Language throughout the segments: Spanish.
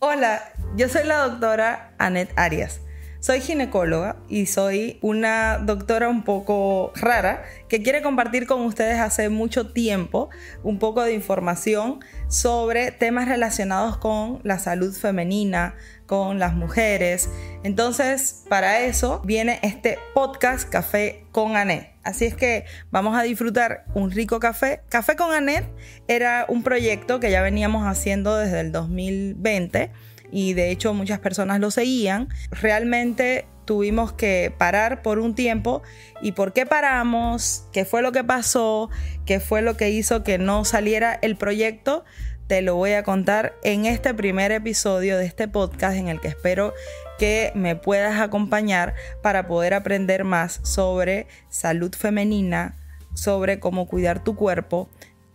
Hola, yo soy la doctora Annette Arias. Soy ginecóloga y soy una doctora un poco rara que quiere compartir con ustedes hace mucho tiempo un poco de información sobre temas relacionados con la salud femenina, con las mujeres. Entonces, para eso viene este podcast Café con Anet. Así es que vamos a disfrutar un rico café. Café con Anet era un proyecto que ya veníamos haciendo desde el 2020 y de hecho muchas personas lo seguían. Realmente tuvimos que parar por un tiempo. ¿Y por qué paramos? ¿Qué fue lo que pasó? ¿Qué fue lo que hizo que no saliera el proyecto? Te lo voy a contar en este primer episodio de este podcast en el que espero que me puedas acompañar para poder aprender más sobre salud femenina, sobre cómo cuidar tu cuerpo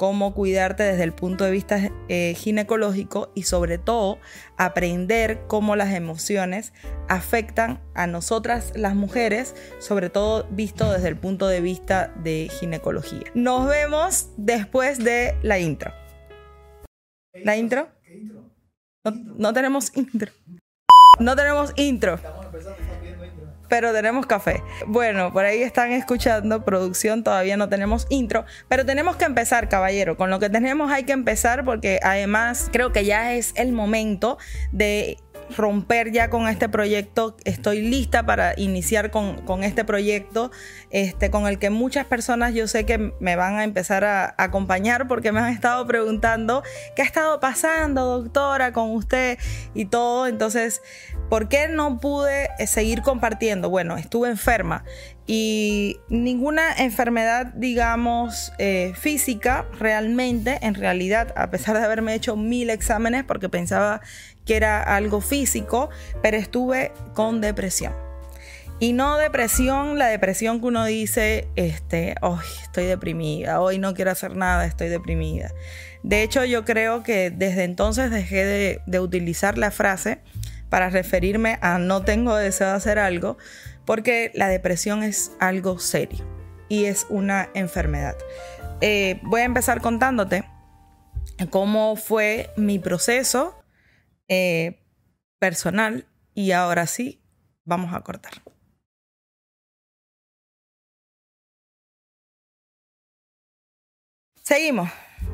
cómo cuidarte desde el punto de vista eh, ginecológico y sobre todo aprender cómo las emociones afectan a nosotras las mujeres, sobre todo visto desde el punto de vista de ginecología. Nos vemos después de la intro. ¿La intro? No, no tenemos intro. No tenemos intro pero tenemos café. Bueno, por ahí están escuchando producción, todavía no tenemos intro, pero tenemos que empezar, caballero. Con lo que tenemos hay que empezar porque además creo que ya es el momento de romper ya con este proyecto. Estoy lista para iniciar con, este proyecto, este, con el que muchas personas yo sé que me van a empezar a, acompañar porque me han estado preguntando qué ha estado pasando, doctora, con usted y todo. Entonces, ¿por qué no pude eh, seguir compartiendo? Bueno, estuve enferma y ninguna enfermedad, digamos, eh, física realmente, en realidad, a pesar de haberme hecho mil exámenes porque pensaba que era algo físico, pero estuve con depresión. Y no depresión, la depresión que uno dice, este, hoy estoy deprimida, hoy no quiero hacer nada, estoy deprimida. De hecho, yo creo que desde entonces dejé de, de utilizar la frase para referirme a no tengo deseo de hacer algo, porque la depresión es algo serio y es una enfermedad. Eh, voy a empezar contándote cómo fue mi proceso eh, personal y ahora sí, vamos a cortar. Seguimos.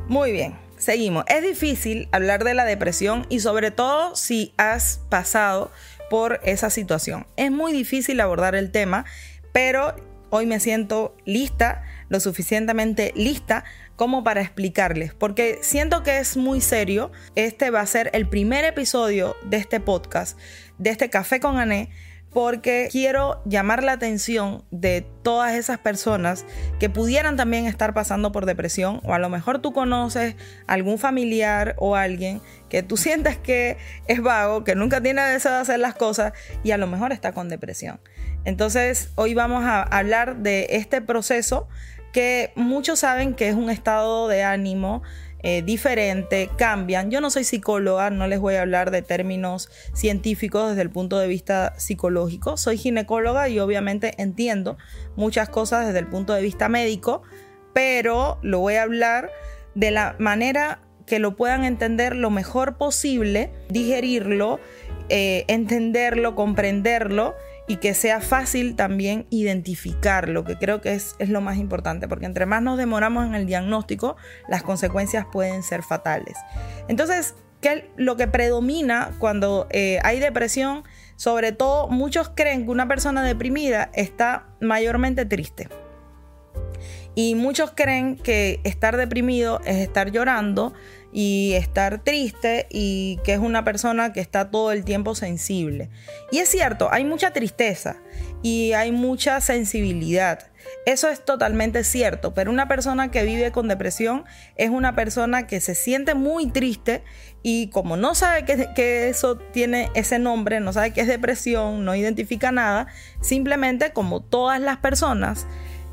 Muy bien, seguimos. Es difícil hablar de la depresión y sobre todo si has pasado por esa situación. Es muy difícil abordar el tema, pero hoy me siento lista, lo suficientemente lista como para explicarles, porque siento que es muy serio. Este va a ser el primer episodio de este podcast, de este café con Ané porque quiero llamar la atención de todas esas personas que pudieran también estar pasando por depresión o a lo mejor tú conoces algún familiar o alguien que tú sientes que es vago, que nunca tiene deseo de hacer las cosas y a lo mejor está con depresión. Entonces hoy vamos a hablar de este proceso que muchos saben que es un estado de ánimo eh, diferente, cambian. Yo no soy psicóloga, no les voy a hablar de términos científicos desde el punto de vista psicológico. Soy ginecóloga y obviamente entiendo muchas cosas desde el punto de vista médico, pero lo voy a hablar de la manera que lo puedan entender lo mejor posible, digerirlo, eh, entenderlo, comprenderlo y que sea fácil también identificarlo, que creo que es, lo más importante, porque entre más nos demoramos en el diagnóstico, las consecuencias pueden ser fatales. Entonces, ¿qué lo que predomina cuando eh, hay depresión? Sobre todo, muchos creen que una persona deprimida está mayormente triste. Y muchos creen que estar deprimido es estar llorando y estar triste y que es una persona que está todo el tiempo sensible. Y es cierto, hay mucha tristeza y hay mucha sensibilidad. Eso es totalmente cierto, pero una persona que vive con depresión es una persona que se siente muy triste y como no sabe que, que, eso tiene ese nombre, no sabe que es depresión, no identifica nada, simplemente como todas las personas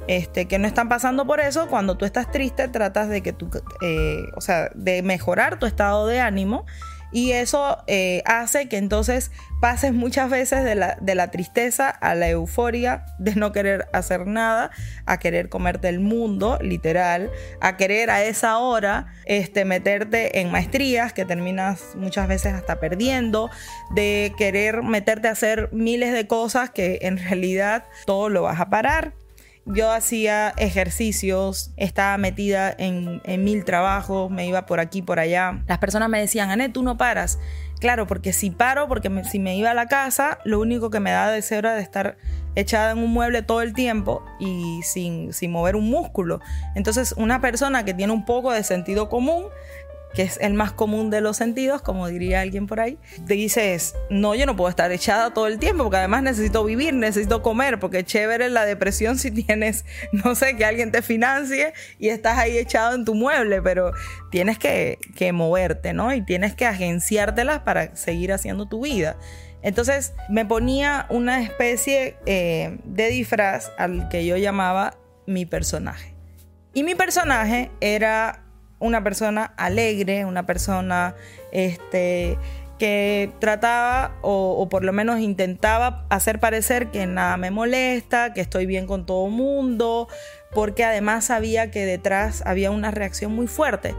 este, que no están pasando por eso, cuando tú estás triste tratas de que tú, eh, o sea, de mejorar tu estado de ánimo Y eso eh, hace que entonces pases muchas veces de la, de la, tristeza a la euforia de no querer hacer nada, a querer comerte el mundo, literal, a querer a esa hora este, meterte en maestrías que terminas muchas veces hasta perdiendo, de querer meterte a hacer miles de cosas que en realidad todo lo vas a parar. Yo hacía ejercicios, estaba metida en, mil trabajos, me iba por aquí, por allá. Las personas me decían, Anet, tú no paras. Claro, porque si paro, porque si me iba a la casa, lo único que me da deseo era de estar echada en un mueble todo el tiempo y sin, sin mover un músculo. Entonces, una persona que tiene un poco de sentido común que es el más común de los sentidos, como diría alguien por ahí, te dices, no, yo no puedo estar echada todo el tiempo, porque además necesito vivir, necesito comer, porque chévere la depresión si tienes, no sé, que alguien te financie y estás ahí echado en tu mueble, pero tienes que, moverte, ¿no? Y tienes que agenciártelas para seguir haciendo tu vida. Entonces me ponía una especie eh, de disfraz al que yo llamaba mi personaje. Y mi personaje era una persona alegre, una persona este, que trataba o, por lo menos intentaba hacer parecer que nada me molesta, que estoy bien con todo mundo, porque además sabía que detrás había una reacción muy fuerte.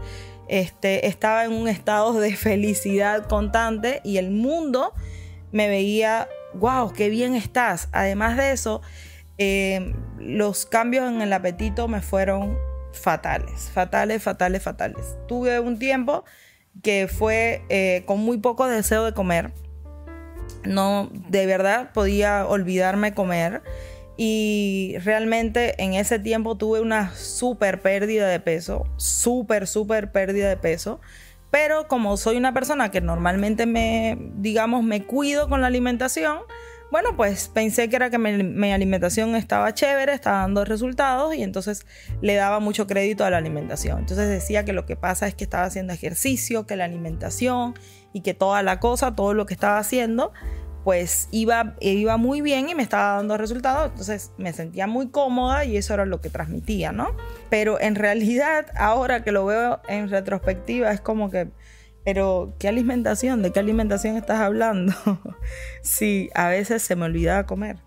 Este, estaba en un estado de felicidad constante y el mundo me veía, wow, qué bien estás. Además de eso, eh, los cambios en el apetito me fueron fatales, fatales, fatales, fatales. Tuve un tiempo que fue eh, con muy poco deseo de comer. No, de verdad podía olvidarme comer. Y realmente en ese tiempo tuve una súper pérdida de peso, súper, súper pérdida de peso. Pero como soy una persona que normalmente me, digamos, me cuido con la alimentación, bueno, pues pensé que era que mi, alimentación estaba chévere, estaba dando resultados y entonces le daba mucho crédito a la alimentación. Entonces decía que lo que pasa es que estaba haciendo ejercicio, que la alimentación y que toda la cosa, todo lo que estaba haciendo, pues iba, iba muy bien y me estaba dando resultados. Entonces me sentía muy cómoda y eso era lo que transmitía, ¿no? Pero en realidad, ahora que lo veo en retrospectiva, es como que pero, ¿qué alimentación? ¿De qué alimentación estás hablando? sí, a veces se me olvidaba comer.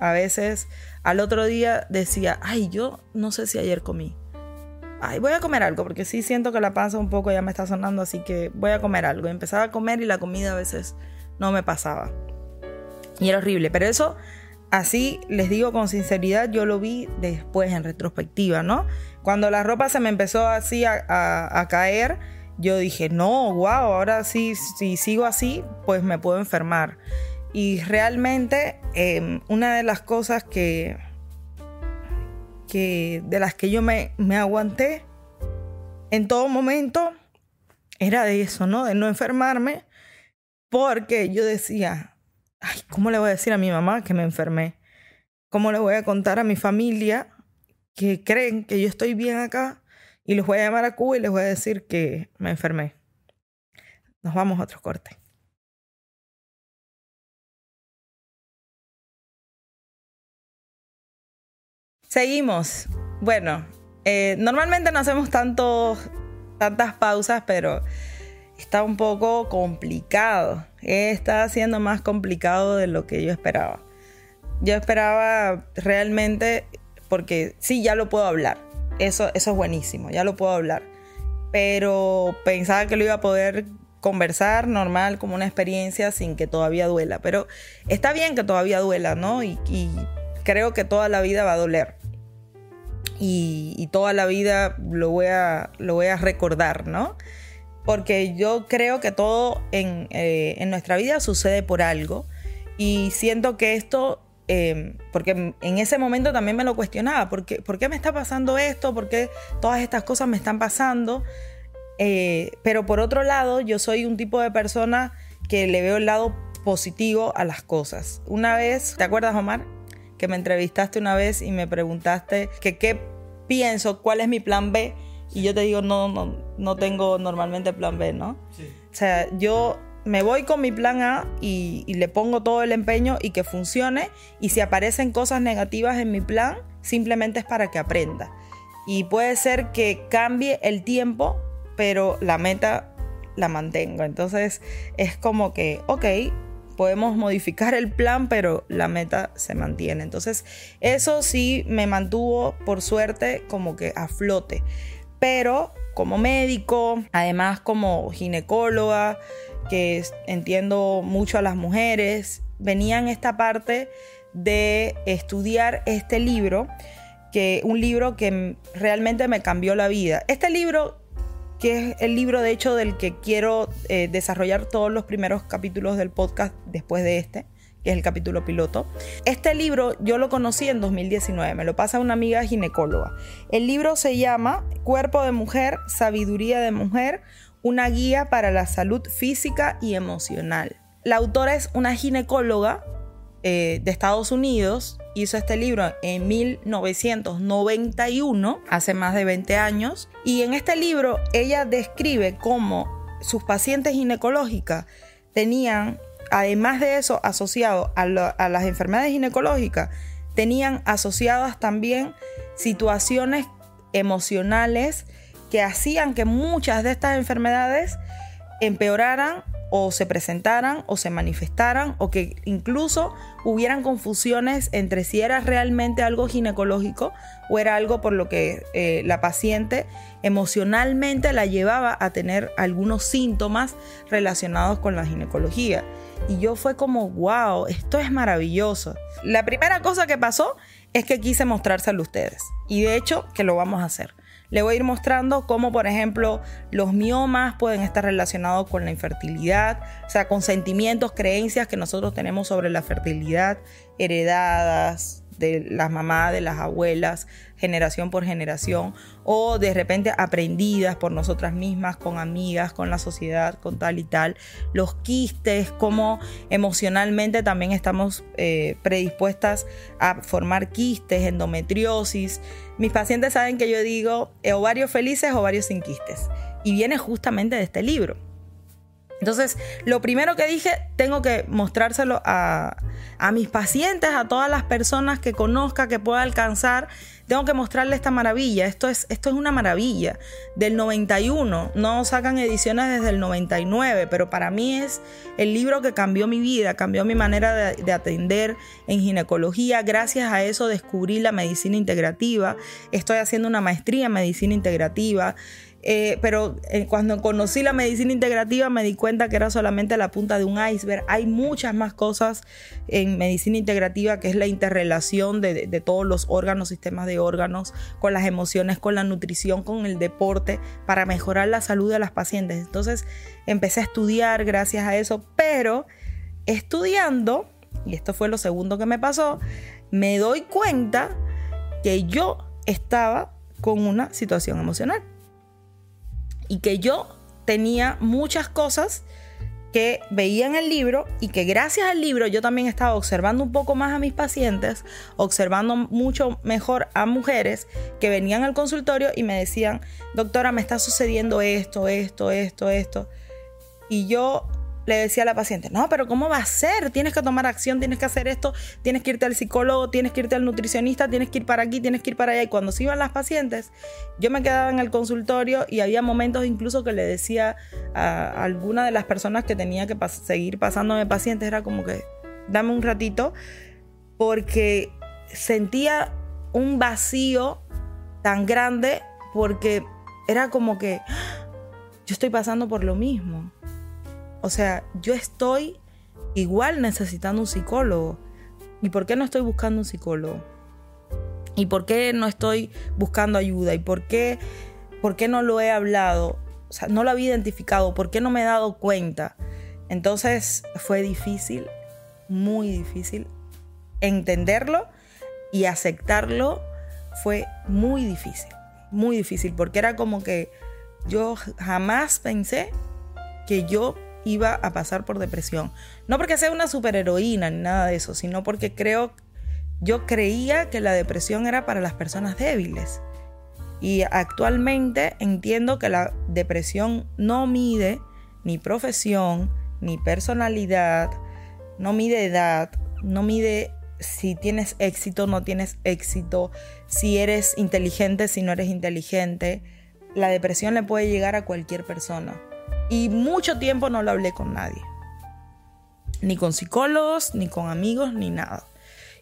A veces al otro día decía, ay, yo no sé si ayer comí. Ay, voy a comer algo, porque sí siento que la panza un poco ya me está sonando, así que voy a comer algo. Empezaba a comer y la comida a veces no me pasaba. Y era horrible, pero eso, así les digo con sinceridad, yo lo vi después en retrospectiva, ¿no? Cuando la ropa se me empezó así a, a caer, yo dije, no, wow, ahora sí, si sigo así, pues me puedo enfermar. Y realmente em, una de las cosas que, que de las que yo me, me aguanté en todo momento era de eso, ¿no? De no enfermarme, porque yo decía, ay, ¿cómo le voy a decir a mi mamá que me enfermé? ¿Cómo le voy a contar a mi familia que creen que yo estoy bien acá y los voy a llamar a Cuba y les voy a decir que me enfermé. Nos vamos a otro corte. Seguimos. Bueno, eh, normalmente no hacemos tantas pausas, pero está un poco complicado. Está siendo más complicado de lo que yo esperaba. Yo esperaba realmente, porque sí, ya lo puedo hablar eso, eso es buenísimo, ya lo puedo hablar. Pero pensaba que lo iba a poder conversar normal, como una experiencia, sin que todavía duela. Pero está bien que todavía duela, ¿no? Y, creo que toda la vida va a doler. Y, toda la vida lo voy, a, lo voy a recordar, ¿no? Porque yo creo que todo en, eh, en nuestra vida sucede por algo. Y siento que esto Em, porque en ese momento también me lo cuestionaba, ¿por qué, ¿por qué me está pasando esto? ¿Por qué todas estas cosas me están pasando? Eh, pero por otro lado, yo soy un tipo de persona que le veo el lado positivo a las cosas. Una vez, ¿te acuerdas, Omar? Que me entrevistaste una vez y me preguntaste que qué pienso, cuál es mi plan B. Y yo te digo, no, no, no tengo normalmente plan B, ¿no? Sí. O sea, yo me voy con mi plan A y, le pongo todo el empeño y que funcione. Y si aparecen cosas negativas en mi plan, simplemente es para que aprenda. Y puede ser que cambie el tiempo, pero la meta la mantengo. Entonces es como que, ok, podemos modificar el plan, pero la meta se mantiene. Entonces eso sí me mantuvo, por suerte, como que a flote. Pero como médico, además como ginecóloga, que entiendo mucho a las mujeres, venía en esta parte de estudiar este libro, que un libro que realmente me cambió la vida. Este libro, que es el libro de hecho del que quiero eh, desarrollar todos los primeros capítulos del podcast después de este, que es el capítulo piloto. Este libro yo lo conocí en 2019, me lo pasa una amiga ginecóloga. El libro se llama Cuerpo de Mujer, Sabiduría de Mujer, una guía para la salud física y emocional. La autora es una ginecóloga eh, de Estados Unidos. Hizo este libro en 1991, hace más de 20 años. Y en este libro ella describe cómo sus pacientes ginecológicas tenían, además de eso, asociado a, a las enfermedades ginecológicas, tenían asociadas también situaciones emocionales que hacían que muchas de estas enfermedades empeoraran o se presentaran o se manifestaran o que incluso hubieran confusiones entre si era realmente algo ginecológico o era algo por lo que eh, la paciente emocionalmente la llevaba a tener algunos síntomas relacionados con la ginecología. Y yo fue como, wow, esto es maravilloso. La primera cosa que pasó es que quise mostrárselo a ustedes. Y de hecho que lo vamos a hacer. Le voy a ir mostrando cómo, por ejemplo, los miomas pueden estar relacionados con la infertilidad, o sea, con sentimientos, creencias que nosotros tenemos sobre la fertilidad, heredadas de las mamás, de las abuelas, generación por generación, o de repente aprendidas por nosotras mismas, con amigas, con la sociedad, con tal y tal. Los quistes, cómo emocionalmente también estamos eh, predispuestas a formar quistes, endometriosis. Mis pacientes saben que yo digo eh, ovarios felices, ovarios sin quistes. Y viene justamente de este libro. Entonces, lo primero que dije, tengo que mostrárselo a, mis pacientes, a todas las personas que conozca, que pueda alcanzar. Tengo que mostrarle esta maravilla. Esto es, esto es una maravilla. Del 91, no sacan ediciones desde el 99, pero para mí es el libro que cambió mi vida, cambió mi manera de, de atender en ginecología. Gracias a eso descubrí la medicina integrativa. Estoy haciendo una maestría en medicina integrativa. Eh, pero eh, cuando conocí la medicina integrativa me di cuenta que era solamente la punta de un iceberg. Hay muchas más cosas en medicina integrativa que es la interrelación de, de, todos los órganos, sistemas de órganos, con las emociones, con la nutrición, con el deporte, para mejorar la salud de las pacientes. Entonces empecé a estudiar gracias a eso, pero estudiando, y esto fue lo segundo que me pasó, me doy cuenta que yo estaba con una situación emocional y que yo tenía muchas cosas que veía en el libro y que gracias al libro yo también estaba observando un poco más a mis pacientes, observando mucho mejor a mujeres que venían al consultorio y me decían, doctora, me está sucediendo esto, esto, esto, esto. Y yo le decía a la paciente, no, pero ¿cómo va a ser? Tienes que tomar acción, tienes que hacer esto, tienes que irte al psicólogo, tienes que irte al nutricionista, tienes que ir para aquí, tienes que ir para allá. Y cuando se iban las pacientes, yo me quedaba en el consultorio y había momentos incluso que le decía a alguna de las personas que tenía que seguir pasándome pacientes, era como que, dame un ratito, porque sentía un vacío tan grande porque era como que ¡ah! yo estoy pasando por lo mismo o sea, yo estoy igual necesitando un psicólogo. ¿Y por qué no estoy buscando un psicólogo? ¿Y por qué no estoy buscando ayuda? ¿Y por qué, por qué no lo he hablado? O sea, no lo había identificado. ¿Por qué no me he dado cuenta? Entonces fue difícil, muy difícil. Entenderlo y aceptarlo fue muy difícil. Muy difícil. Porque era como que yo jamás pensé que yo iba a pasar por depresión. No porque sea una superheroína ni nada de eso, sino porque creo, yo creía que la depresión era para las personas débiles. Y actualmente entiendo que la depresión no mide ni profesión, ni personalidad, no mide edad, no mide si tienes éxito, no tienes éxito, si eres inteligente, si no eres inteligente. La depresión le puede llegar a cualquier persona Y mucho tiempo no lo hablé con nadie. Ni con psicólogos, ni con amigos, ni nada.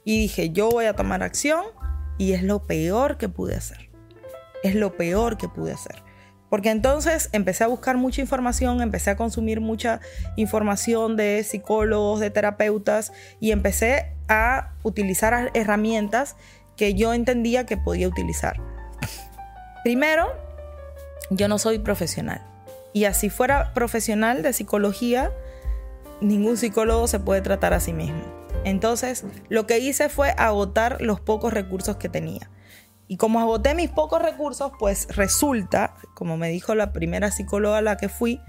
Y dije, yo voy a tomar acción y es lo peor que pude hacer. Es lo peor que pude hacer. Porque entonces empecé a buscar mucha información, empecé a consumir mucha información de psicólogos, de terapeutas y empecé a utilizar herramientas que yo entendía que podía utilizar. Primero, yo no soy profesional. Y así fuera profesional de psicología, ningún psicólogo se puede tratar a sí mismo. Entonces, lo que hice fue agotar los pocos recursos que tenía. Y como agoté mis pocos recursos, pues resulta, como me dijo la primera psicóloga a la que fui,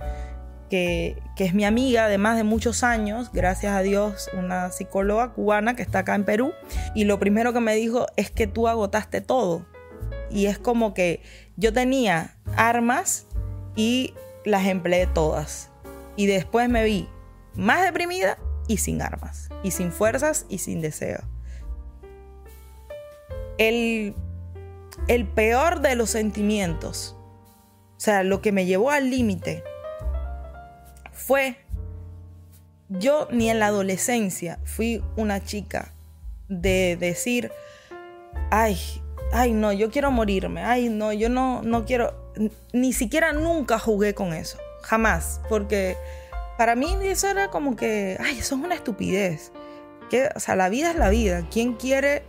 que, que, es mi amiga de más de muchos años, gracias a Dios, una psicóloga cubana que está acá en Perú, y lo primero que me dijo es que tú agotaste todo. Y es como que yo tenía armas y las empleé todas. Y después me vi más deprimida y sin armas, y sin fuerzas y sin deseo. El, el peor de los sentimientos, o sea, lo que me llevó al límite, fue, yo ni en la adolescencia fui una chica de decir, ay, ay, no, yo quiero morirme, ay, no, yo no, no quiero, ni siquiera nunca jugué con eso, jamás, porque para mí eso era como que, ay, eso es una estupidez. O sea, la vida es la vida. ¿Quién quiere,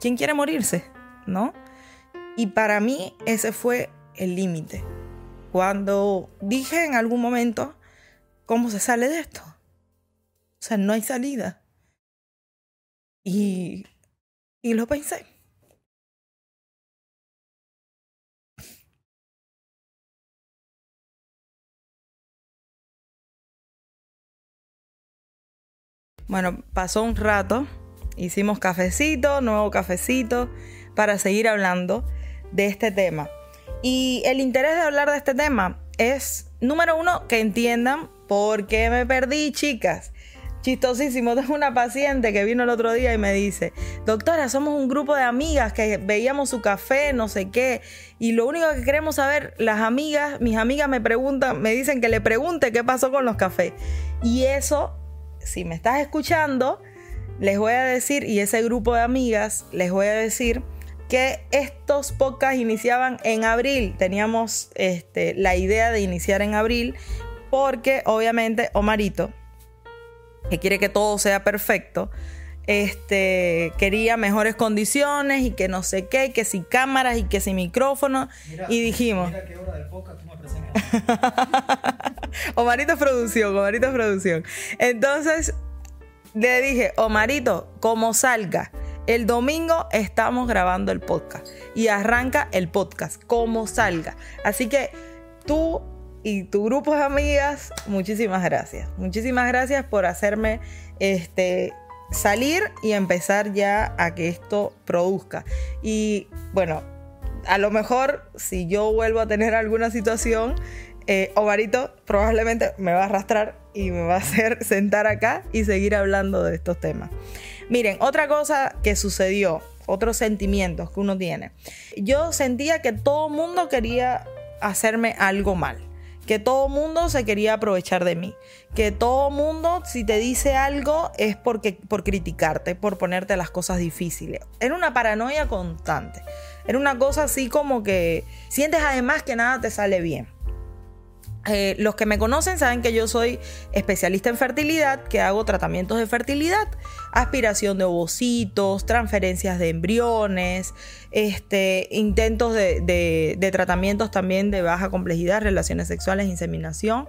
quién quiere morirse? ¿No? Y para mí ese fue el límite. Cuando dije en algún momento, ¿cómo se sale de esto? O sea, no hay salida. Y, y lo pensé. Bueno, pasó un rato, hicimos cafecito, nuevo cafecito, para seguir hablando de este tema. Y el interés de hablar de este tema es, número uno, que entiendan por qué me perdí, chicas. Chistosísimo, tengo una paciente que vino el otro día y me dice, doctora, somos un grupo de amigas que veíamos su café, no sé qué, y lo único que queremos saber, las amigas, mis amigas me preguntan, me dicen que le pregunte qué pasó con los cafés. Y eso si me estás escuchando, les voy a decir, y ese grupo de amigas, les voy a decir que estos podcasts iniciaban en abril. Teníamos este, la idea de iniciar en abril porque obviamente Omarito, que quiere que todo sea perfecto, este, quería mejores condiciones y que no sé qué, que si cámaras y que si micrófonos. y dijimos... Mira qué hora del podcast Omarito es producción, Omarito es producción. Entonces le dije, Omarito, como salga, el domingo estamos grabando el podcast y arranca el podcast, como salga. Así que tú y tu grupo de amigas, muchísimas gracias. Muchísimas gracias por hacerme este salir y empezar ya a que esto produzca. Y bueno, a lo mejor si yo vuelvo a tener alguna situación, eh, Omarito probablemente me va a arrastrar y me va a hacer sentar acá y seguir hablando de estos temas. Miren, otra cosa que sucedió, otros sentimientos que uno tiene. Yo sentía que todo mundo quería hacerme algo mal que todo mundo se quería aprovechar de mí, que todo mundo si te dice algo es porque por criticarte, por ponerte las cosas difíciles. Era una paranoia constante. Era una cosa así como que sientes además que nada te sale bien. Eh, los que me conocen saben que yo soy especialista en fertilidad, que hago tratamientos de fertilidad, aspiración de ovocitos, transferencias de embriones, este, intentos de, de tratamientos también de baja complejidad, relaciones sexuales, inseminación.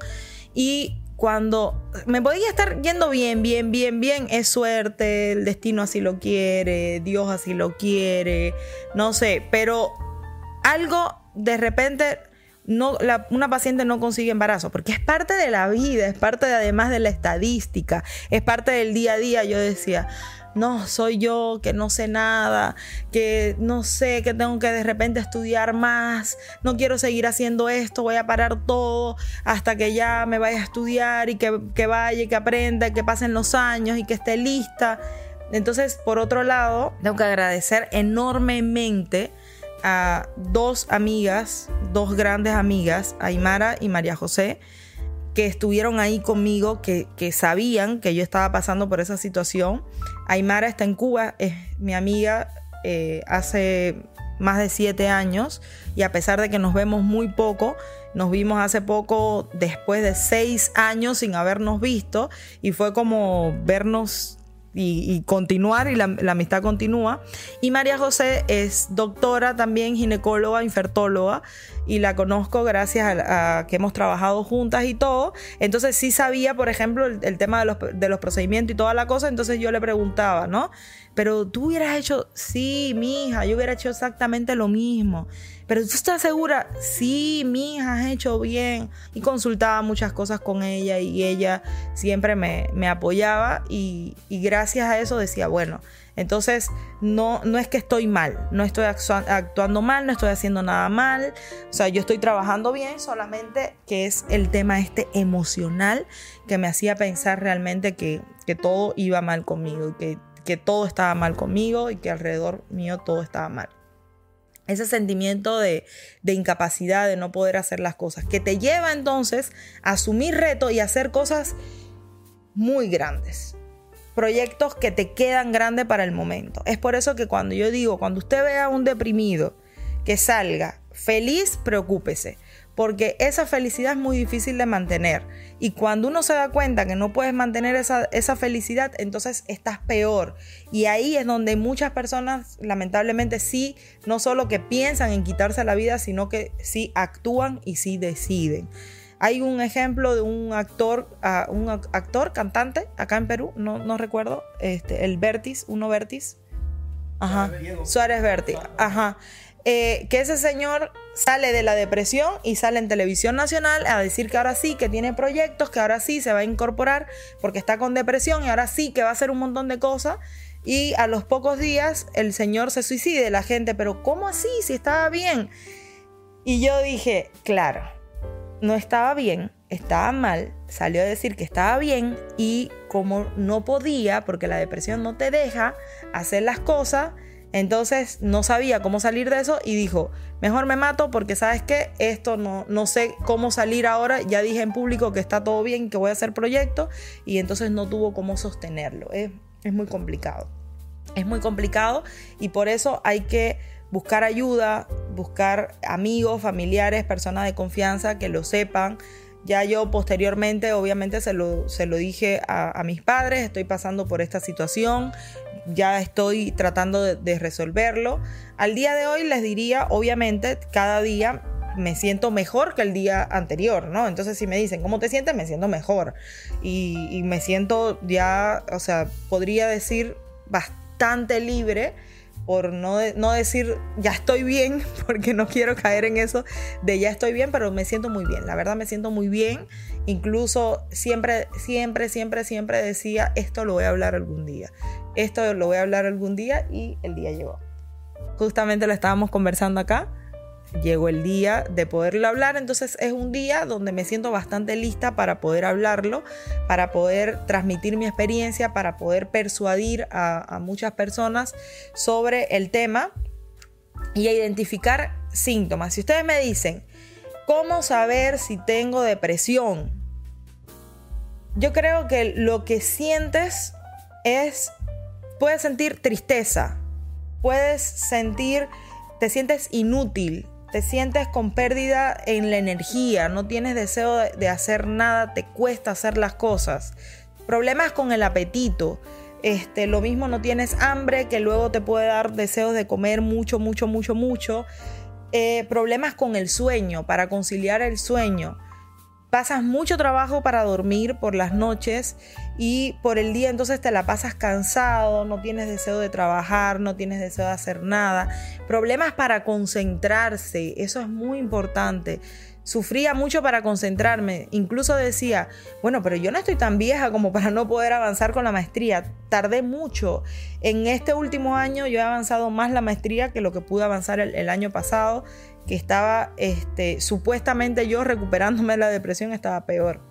Y cuando me podía estar yendo bien, bien, bien, bien, es suerte, el destino así lo quiere, Dios así lo quiere, no sé, pero algo de repente no, una paciente no consigue embarazo, porque es parte de la vida, es parte además de la estadística, es parte del día a día. Yo decía, no, soy yo que no sé nada, que no sé, que tengo que de repente estudiar más, no quiero seguir haciendo esto, voy a parar todo hasta que ya me vaya a estudiar y que, que vaya y que aprenda, que pasen los años y que esté lista. Entonces, por otro lado, tengo que agradecer enormemente a dos amigas, dos grandes amigas, Aymara y María José, que estuvieron ahí conmigo, que, que sabían que yo estaba pasando por esa situación. Aymara está en Cuba, es mi amiga eh, hace más de siete años y a pesar de que nos vemos muy poco, nos vimos hace poco después de seis años sin habernos visto y fue como vernos y, continuar y la, amistad continúa. Y María José es doctora también, ginecóloga, infertóloga y la conozco gracias a, que hemos trabajado juntas y todo. Entonces sí sabía, por ejemplo, el, tema de los, de los, procedimientos y toda la cosa. Entonces yo le preguntaba, ¿no? Pero tú hubieras hecho, sí, mi hija, yo hubiera hecho exactamente lo mismo. Pero tú estás segura, sí, mi hija has hecho bien. Y consultaba muchas cosas con ella y ella siempre me, me apoyaba y, y gracias a eso decía, bueno, entonces, no, no es que estoy mal, no estoy actuando mal, no estoy haciendo nada mal, o sea, yo estoy trabajando bien, solamente que es el tema este emocional que me hacía pensar realmente que, todo iba mal conmigo, que, que todo estaba mal conmigo y que alrededor mío todo estaba mal. Ese sentimiento de, de, incapacidad, de no poder hacer las cosas, que te lleva entonces a asumir retos y hacer cosas muy grandes proyectos que te quedan grandes para el momento. Es por eso que cuando yo digo, cuando usted vea a un deprimido que salga feliz, preocúpese, porque esa felicidad es muy difícil de mantener. Y cuando uno se da cuenta que no puedes mantener esa, esa felicidad, entonces estás peor. Y ahí es donde muchas personas, lamentablemente, sí, no solo que piensan en quitarse la vida, sino que sí actúan y sí deciden. Hay un ejemplo de un actor, uh, un actor, cantante, acá en Perú, no, no recuerdo, este, el Vertis, uno Vertis. Ajá. Suárez Vertis. Ajá. Eh, que ese señor sale de la depresión y sale en televisión nacional a decir que ahora sí, que tiene proyectos, que ahora sí se va a incorporar porque está con depresión y ahora sí que va a hacer un montón de cosas. Y a los pocos días el señor se suicide, la gente, pero ¿cómo así? Si estaba bien. Y yo dije, claro, no estaba bien, estaba mal, salió a decir que estaba bien y como no podía, porque la depresión no te deja hacer las cosas, entonces no sabía cómo salir de eso y dijo, mejor me mato porque sabes que esto no, no sé cómo salir ahora, ya dije en público que está todo bien, que voy a hacer proyectos y entonces no tuvo cómo sostenerlo. Es, es muy complicado. Es muy complicado y por eso hay que buscar ayuda, buscar amigos, familiares, personas de confianza que lo sepan. Ya yo posteriormente, obviamente, se lo, se lo dije a, mis padres, estoy pasando por esta situación, ya estoy tratando de, resolverlo. Al día de hoy les diría, obviamente, cada día me siento mejor que el día anterior, ¿no? Entonces si me dicen, ¿cómo te sientes? Me siento mejor. Y, y me siento ya, o sea, podría decir bastante libre por no, no decir ya estoy bien, porque no quiero caer en eso de ya estoy bien, pero me siento muy bien, la verdad me siento muy bien. Incluso siempre, siempre, siempre, siempre decía, esto lo voy a hablar algún día, esto lo voy a hablar algún día y el día llegó. Justamente lo estábamos conversando acá llegó el día de poderlo hablar, entonces es un día donde me siento bastante lista para poder hablarlo, para poder transmitir mi experiencia, para poder persuadir a, muchas personas sobre el tema y a identificar síntomas. Si ustedes me dicen, ¿cómo saber si tengo depresión? Yo creo que lo que sientes es, puedes sentir tristeza, puedes sentir, te sientes inútil, te sientes con pérdida en la energía, no tienes deseo de, hacer nada, te cuesta hacer las cosas. Problemas con el apetito. Este, lo mismo no tienes hambre, que luego te puede dar deseos de comer mucho, mucho, mucho, mucho. Eh, problemas con el sueño, para conciliar el sueño pasas mucho trabajo para dormir por las noches y por el día entonces te la pasas cansado, no tienes deseo de trabajar, no tienes deseo de hacer nada. Problemas para concentrarse, eso es muy importante. Sufría mucho para concentrarme, incluso decía, bueno, pero yo no estoy tan vieja como para no poder avanzar con la maestría. Tardé mucho. En este último año yo he avanzado más la maestría que lo que pude avanzar el, año pasado que estaba este, supuestamente yo recuperándome de la depresión estaba peor.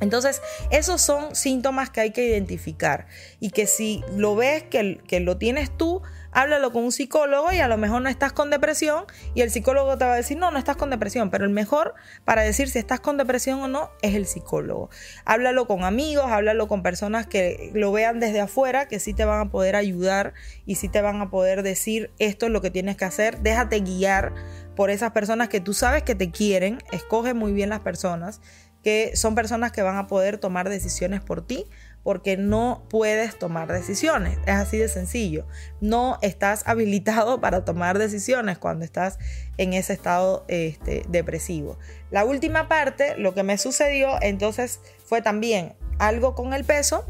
Entonces, esos son síntomas que hay que identificar y que si lo ves que, que, lo tienes tú, háblalo con un psicólogo y a lo mejor no estás con depresión y el psicólogo te va a decir, no, no estás con depresión, pero el mejor para decir si estás con depresión o no es el psicólogo. Háblalo con amigos, háblalo con personas que lo vean desde afuera, que sí te van a poder ayudar y sí te van a poder decir esto es lo que tienes que hacer, déjate guiar por esas personas que tú sabes que te quieren, escoge muy bien las personas que son personas que van a poder tomar decisiones por ti porque no puedes tomar decisiones. Es así de sencillo. No estás habilitado para tomar decisiones cuando estás en ese estado este, depresivo. La última parte, lo que me sucedió entonces fue también algo con el peso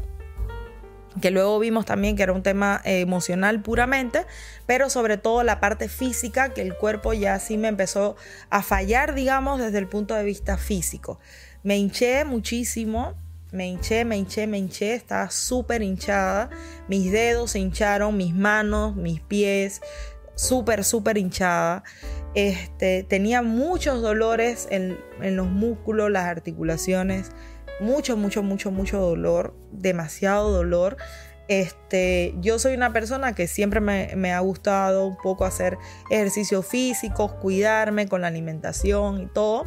que luego vimos también que era un tema eh, emocional puramente, pero sobre todo la parte física, que el cuerpo ya sí me empezó a fallar, digamos, desde el punto de vista físico. Me hinché muchísimo, me hinché, me hinché, me hinché, estaba súper hinchada, mis dedos se hincharon, mis manos, mis pies, súper, súper hinchada. Este, tenía muchos dolores en, en los músculos, las articulaciones, mucho, mucho, mucho, mucho dolor, demasiado dolor. Este, yo soy una persona que siempre me, me, ha gustado un poco hacer ejercicios físicos, cuidarme con la alimentación y todo.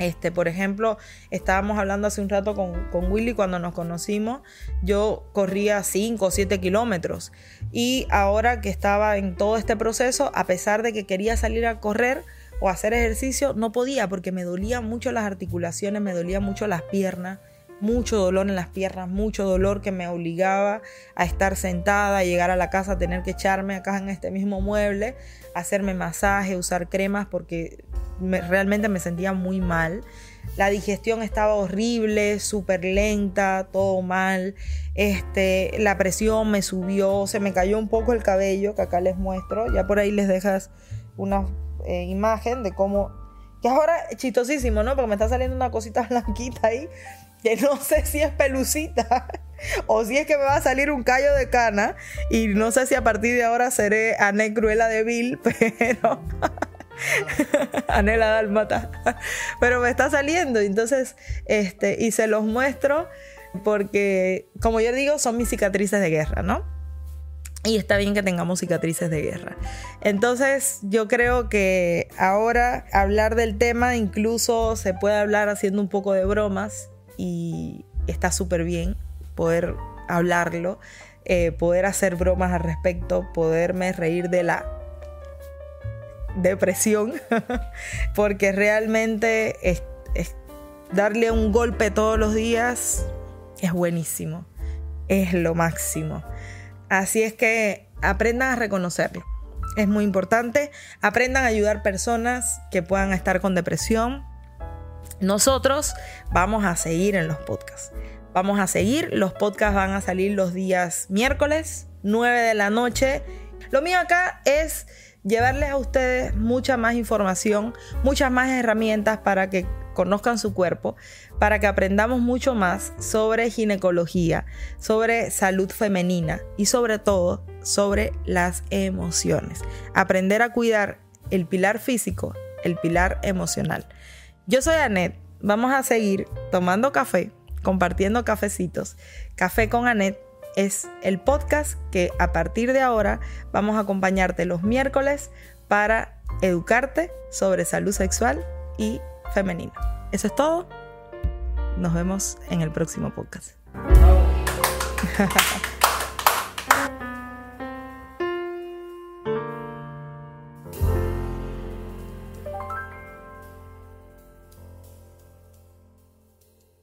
Este, por ejemplo, estábamos hablando hace un rato con, con Willy cuando nos conocimos. Yo corría 5 o 7 kilómetros. Y ahora que estaba en todo este proceso, a pesar de que quería salir a correr o hacer ejercicio, no podía porque me dolían mucho las articulaciones, me dolían mucho las piernas mucho dolor en las piernas, mucho dolor que me obligaba a estar sentada, a llegar a la casa, a tener que echarme acá en este mismo mueble, hacerme masaje, usar cremas porque realmente me sentía muy mal. La digestión estaba horrible, súper lenta, todo mal. Este, la presión me subió, se me cayó un poco el cabello, que acá les muestro. Ya por ahí les dejas una eh, imagen de cómo... Que ahora chistosísimo, ¿no? Porque me está saliendo una cosita blanquita ahí, que no sé si es pelucita o si es que me va a salir un callo de cana. Y no sé si a partir de ahora seré Ané Cruela de Bill, pero... Anela Dalmata. Pero me está saliendo, entonces, este, y se los muestro porque, como yo digo, son mis cicatrices de guerra, ¿no? Y está bien que tengamos cicatrices de guerra. Entonces, yo creo que ahora hablar del tema incluso se puede hablar haciendo un poco de bromas y está súper bien poder hablarlo, eh, poder hacer bromas al respecto, poderme reír de la depresión, porque realmente darle un golpe todos los días es buenísimo, es lo máximo. Así es que aprendan a reconocerlo. Es muy importante. Aprendan a ayudar personas que puedan estar con depresión. Nosotros vamos a seguir en los podcasts. Vamos a seguir. Los podcasts van a salir los días miércoles, 9 de la noche. Lo mío acá es llevarles a ustedes mucha más información, muchas más herramientas para que conozcan su cuerpo, para que aprendamos mucho más sobre ginecología, sobre salud femenina y sobre todo sobre las emociones. Aprender a cuidar el pilar físico, el pilar emocional. Yo soy Anet, vamos a seguir tomando café, compartiendo cafecitos, café con Anet es el podcast que a partir de ahora vamos a acompañarte los miércoles para educarte sobre salud sexual y femenina. Eso es todo. Nos vemos en el próximo podcast.